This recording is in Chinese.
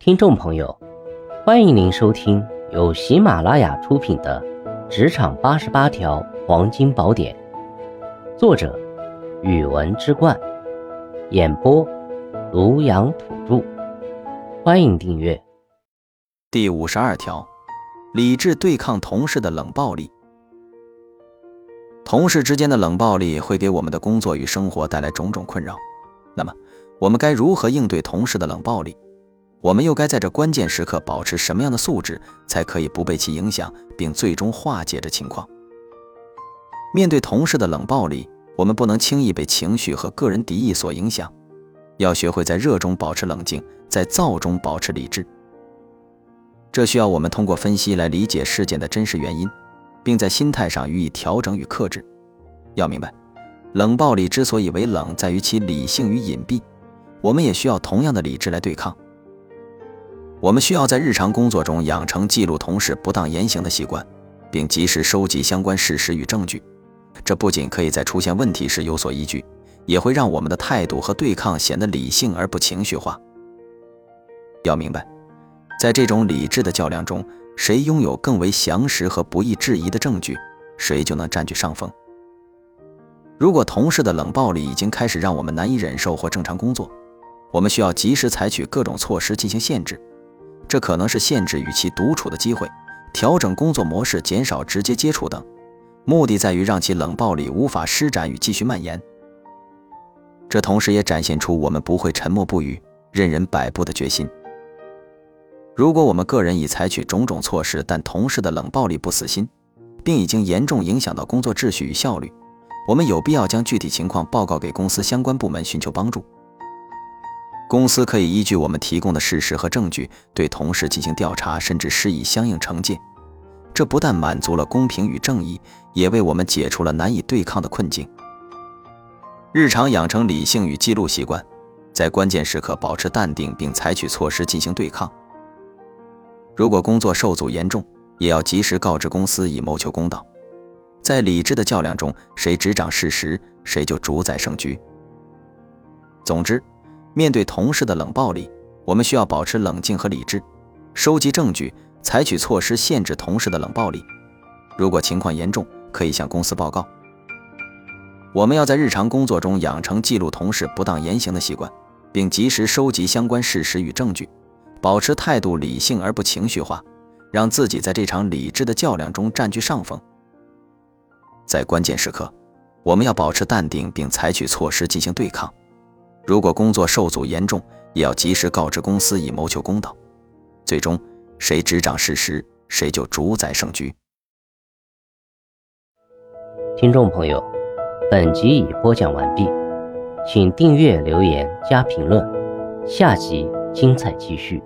听众朋友，欢迎您收听由喜马拉雅出品的《职场八十八条黄金宝典》，作者：语文之冠，演播：庐阳土著。欢迎订阅。第五十二条，理智对抗同事的冷暴力。同事之间的冷暴力会给我们的工作与生活带来种种困扰。那么，我们该如何应对同事的冷暴力？我们又该在这关键时刻保持什么样的素质，才可以不被其影响，并最终化解这情况？面对同事的冷暴力，我们不能轻易被情绪和个人敌意所影响，要学会在热中保持冷静，在躁中保持理智。这需要我们通过分析来理解事件的真实原因，并在心态上予以调整与克制。要明白，冷暴力之所以为冷，在于其理性与隐蔽。我们也需要同样的理智来对抗。我们需要在日常工作中养成记录同事不当言行的习惯，并及时收集相关事实与证据。这不仅可以在出现问题时有所依据，也会让我们的态度和对抗显得理性而不情绪化。要明白，在这种理智的较量中，谁拥有更为详实和不易质疑的证据，谁就能占据上风。如果同事的冷暴力已经开始让我们难以忍受或正常工作，我们需要及时采取各种措施进行限制。这可能是限制与其独处的机会，调整工作模式，减少直接接触等，目的在于让其冷暴力无法施展与继续蔓延。这同时也展现出我们不会沉默不语、任人摆布的决心。如果我们个人已采取种种措施，但同事的冷暴力不死心，并已经严重影响到工作秩序与效率，我们有必要将具体情况报告给公司相关部门，寻求帮助。公司可以依据我们提供的事实和证据，对同事进行调查，甚至施以相应惩戒。这不但满足了公平与正义，也为我们解除了难以对抗的困境。日常养成理性与记录习惯，在关键时刻保持淡定，并采取措施进行对抗。如果工作受阻严重，也要及时告知公司，以谋求公道。在理智的较量中，谁执掌事实，谁就主宰胜局。总之。面对同事的冷暴力，我们需要保持冷静和理智，收集证据，采取措施限制同事的冷暴力。如果情况严重，可以向公司报告。我们要在日常工作中养成记录同事不当言行的习惯，并及时收集相关事实与证据，保持态度理性而不情绪化，让自己在这场理智的较量中占据上风。在关键时刻，我们要保持淡定，并采取措施进行对抗。如果工作受阻严重，也要及时告知公司，以谋求公道。最终，谁执掌事实，谁就主宰胜局。听众朋友，本集已播讲完毕，请订阅、留言、加评论，下集精彩继续。